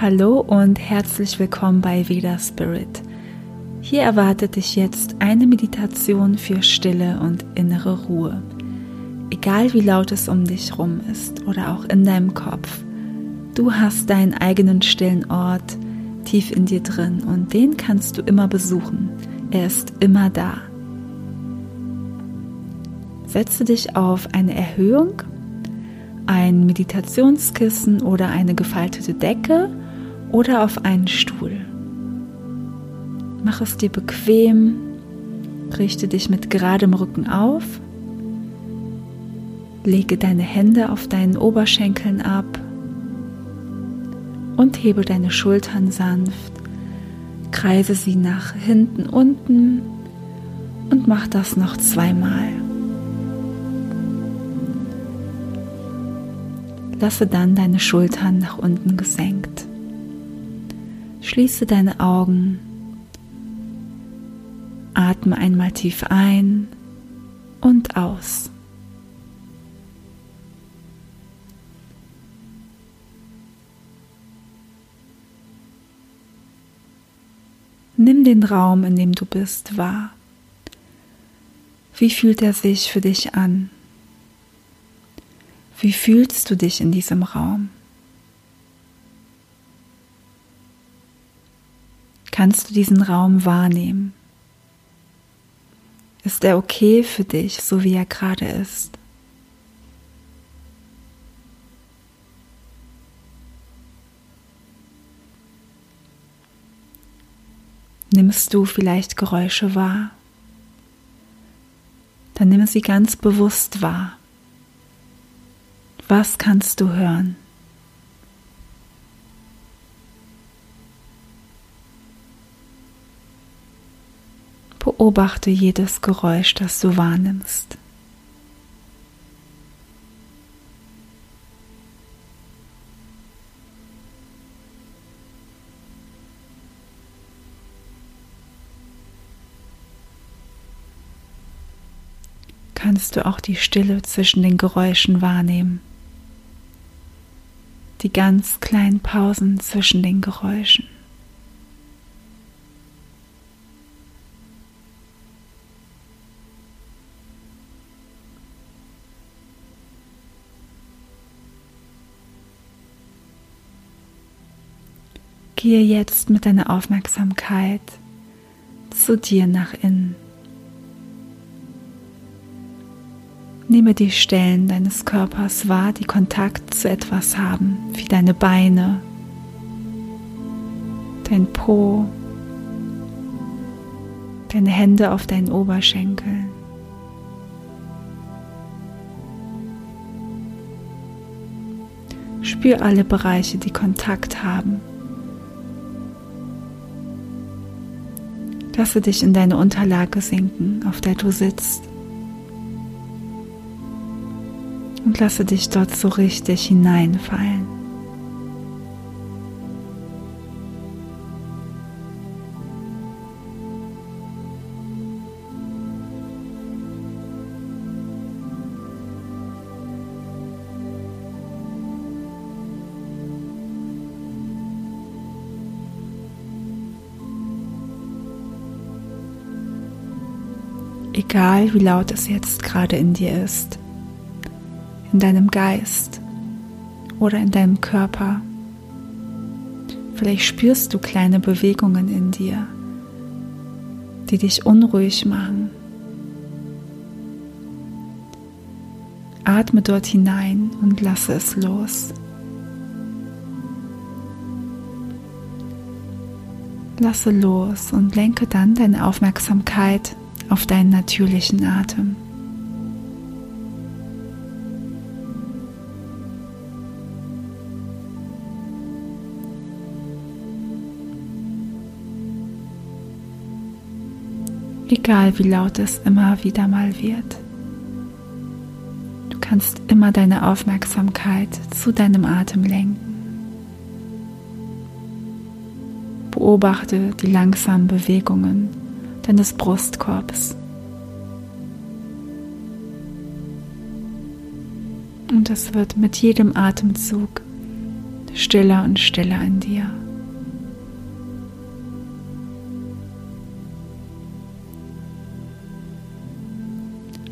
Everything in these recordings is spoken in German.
Hallo und herzlich willkommen bei Veda Spirit. Hier erwartet dich jetzt eine Meditation für Stille und innere Ruhe. Egal wie laut es um dich rum ist oder auch in deinem Kopf, du hast deinen eigenen stillen Ort tief in dir drin und den kannst du immer besuchen. Er ist immer da. Setze dich auf eine Erhöhung, ein Meditationskissen oder eine gefaltete Decke oder auf einen Stuhl. Mach es dir bequem, richte dich mit geradem Rücken auf, lege deine Hände auf deinen Oberschenkeln ab und hebe deine Schultern sanft, kreise sie nach hinten unten und mach das noch zweimal. Lasse dann deine Schultern nach unten gesenkt. Schließe deine Augen. Atme einmal tief ein und aus. Nimm den Raum, in dem du bist, wahr. Wie fühlt er sich für dich an? Wie fühlst du dich in diesem Raum? Kannst du diesen Raum wahrnehmen? Ist er okay für dich, so wie er gerade ist? Nimmst du vielleicht Geräusche wahr? Dann nimm sie ganz bewusst wahr. Was kannst du hören? Beobachte jedes Geräusch, das du wahrnimmst. Kannst du auch die Stille zwischen den Geräuschen wahrnehmen? Die ganz kleinen Pausen zwischen den Geräuschen. Gehe jetzt mit deiner Aufmerksamkeit zu dir nach innen. Nehme die Stellen deines Körpers wahr, die Kontakt zu etwas haben, wie deine Beine, dein Po, deine Hände auf deinen Oberschenkeln. Spür alle Bereiche, die Kontakt haben Lasse dich in deine Unterlage sinken, auf der du sitzt. Und lasse dich dort so richtig hineinfallen. Egal wie laut es jetzt gerade in dir ist, in deinem Geist oder in deinem Körper. Vielleicht spürst du kleine Bewegungen in dir, die dich unruhig machen. Atme dort hinein und lasse es los. Lasse los und lenke dann deine Aufmerksamkeit auf deinen natürlichen Atem. Egal wie laut es immer wieder mal wird. Du kannst immer deine Aufmerksamkeit zu deinem Atem lenken. Beobachte die langsamen Bewegungen deines Brustkorbs. Und es wird mit jedem Atemzug stiller und stiller in dir.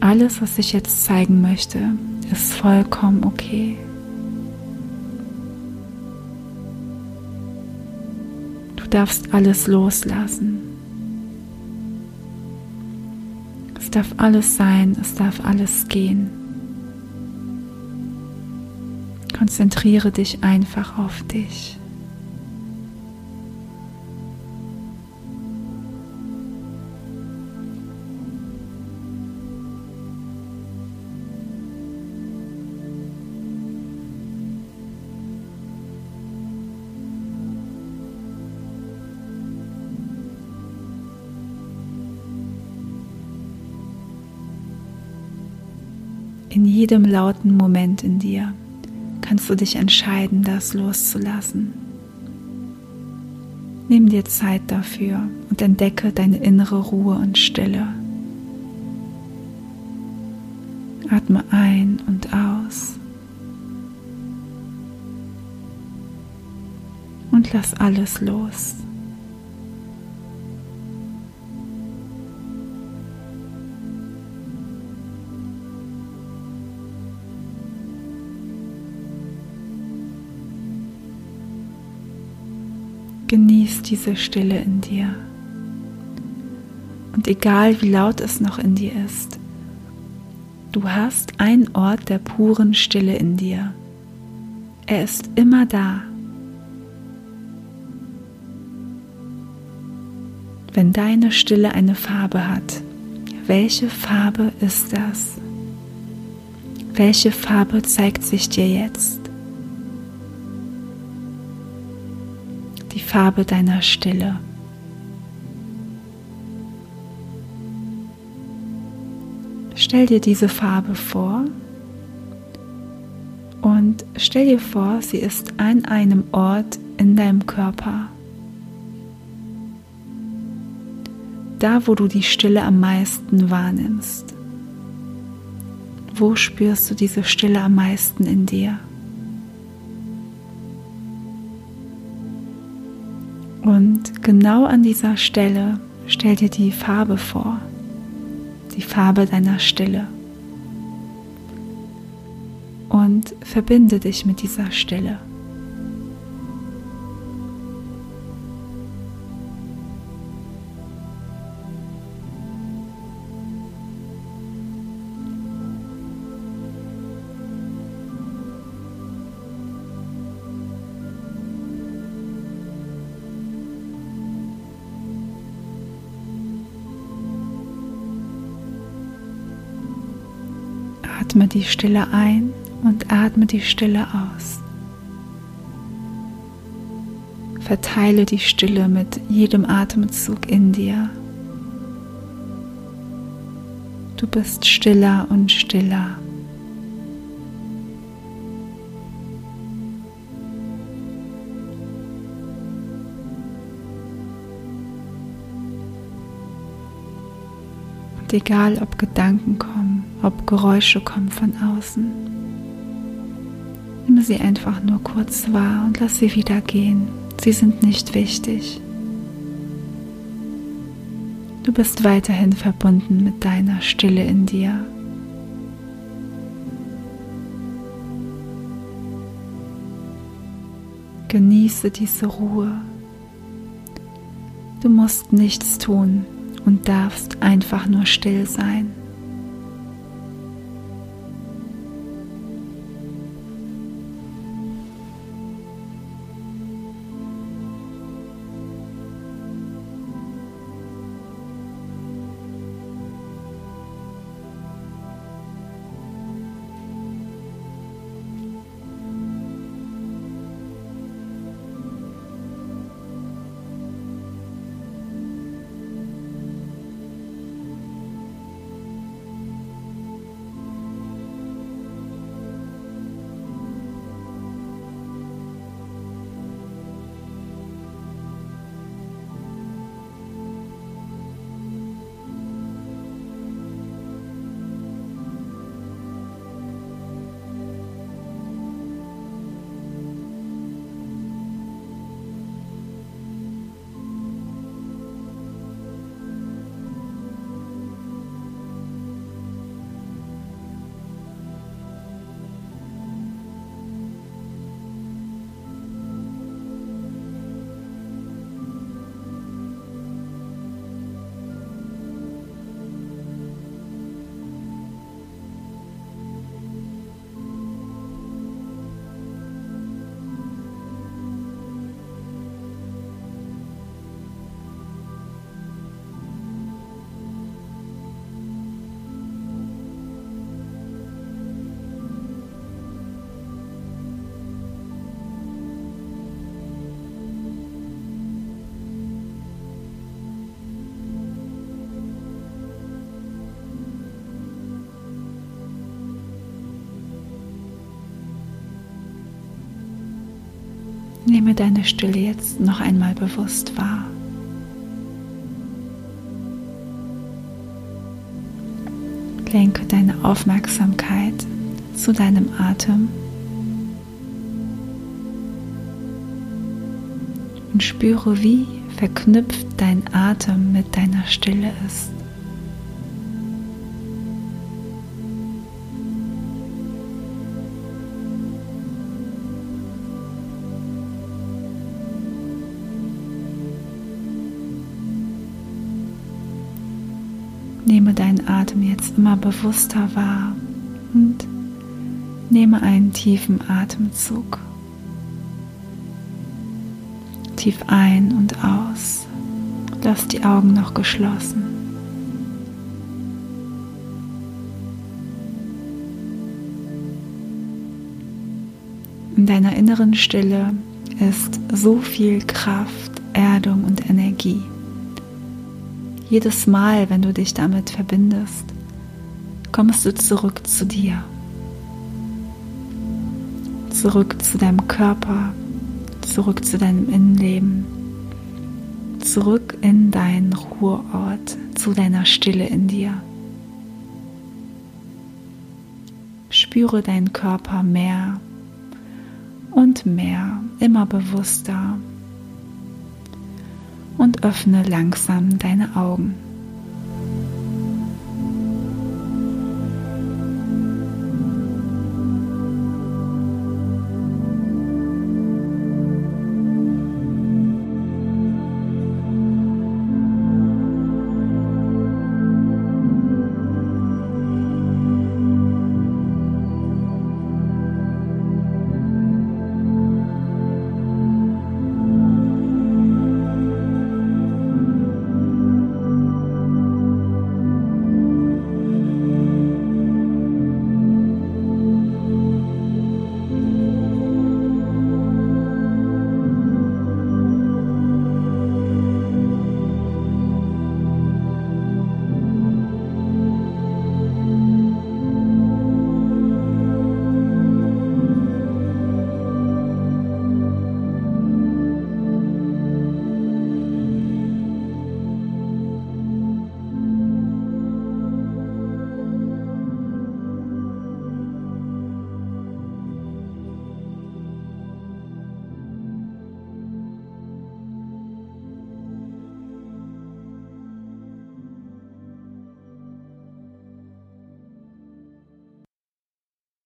Alles, was ich jetzt zeigen möchte, ist vollkommen okay. Du darfst alles loslassen. Darf alles sein, es darf alles gehen. Konzentriere dich einfach auf dich. In jedem lauten Moment in dir kannst du dich entscheiden, das loszulassen. Nimm dir Zeit dafür und entdecke deine innere Ruhe und Stille. Atme ein und aus. Und lass alles los. Genieß diese Stille in dir. Und egal wie laut es noch in dir ist, du hast einen Ort der puren Stille in dir. Er ist immer da. Wenn deine Stille eine Farbe hat, welche Farbe ist das? Welche Farbe zeigt sich dir jetzt? Farbe deiner Stille. Stell dir diese Farbe vor und stell dir vor, sie ist an einem Ort in deinem Körper. Da, wo du die Stille am meisten wahrnimmst. Wo spürst du diese Stille am meisten in dir? Und genau an dieser Stelle stell dir die Farbe vor, die Farbe deiner Stille. Und verbinde dich mit dieser Stille. Atme die Stille ein und atme die Stille aus. Verteile die Stille mit jedem Atemzug in dir. Du bist stiller und stiller. Und egal ob Gedanken kommen, ob Geräusche kommen von außen. Nimm sie einfach nur kurz wahr und lass sie wieder gehen. Sie sind nicht wichtig. Du bist weiterhin verbunden mit deiner Stille in dir. Genieße diese Ruhe. Du musst nichts tun und darfst einfach nur still sein. Nehme deine Stille jetzt noch einmal bewusst wahr. Lenke deine Aufmerksamkeit zu deinem Atem und spüre, wie verknüpft dein Atem mit deiner Stille ist. Nehme deinen Atem jetzt immer bewusster wahr und nehme einen tiefen Atemzug. Tief ein und aus. Lass die Augen noch geschlossen. In deiner inneren Stille ist so viel Kraft, Erdung und Energie. Jedes Mal, wenn du dich damit verbindest, kommst du zurück zu dir, zurück zu deinem Körper, zurück zu deinem Innenleben, zurück in deinen Ruheort, zu deiner Stille in dir. Spüre deinen Körper mehr und mehr, immer bewusster und öffne langsam deine Augen.